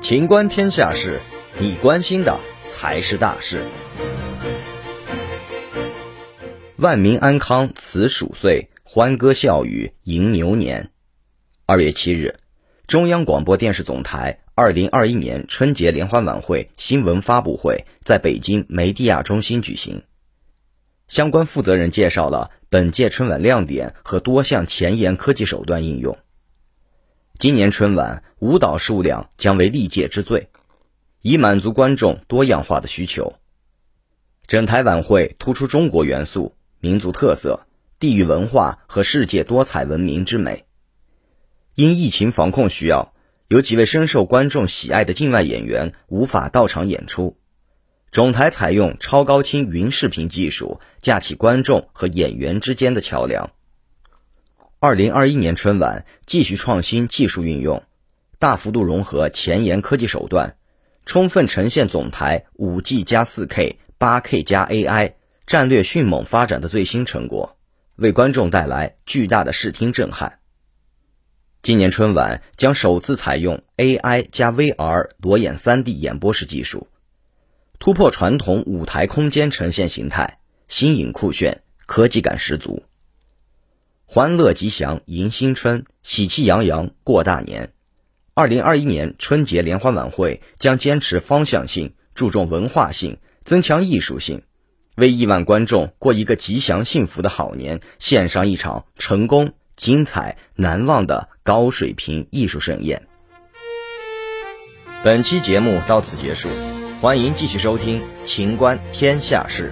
情观天下事，你关心的才是大事。万民安康辞鼠岁，欢歌笑语迎牛年。二月七日，中央广播电视总台二零二一年春节联欢晚会新闻发布会在北京梅地亚中心举行。相关负责人介绍了本届春晚亮点和多项前沿科技手段应用。今年春晚舞蹈数量将为历届之最，以满足观众多样化的需求。整台晚会突出中国元素、民族特色、地域文化和世界多彩文明之美。因疫情防控需要，有几位深受观众喜爱的境外演员无法到场演出。总台采用超高清云视频技术，架起观众和演员之间的桥梁。二零二一年春晚继续创新技术运用，大幅度融合前沿科技手段，充分呈现总台五 G 加四 K、八 K 加 AI 战略迅猛发展的最新成果，为观众带来巨大的视听震撼。今年春晚将首次采用 AI 加 VR 裸眼 3D 演播室技术。突破传统舞台空间呈现形态，新颖酷炫，科技感十足。欢乐吉祥迎新春，喜气洋洋过大年。二零二一年春节联欢晚会将坚持方向性，注重文化性，增强艺术性，为亿万观众过一个吉祥幸福的好年献上一场成功、精彩、难忘的高水平艺术盛宴。本期节目到此结束。欢迎继续收听《秦观天下事》。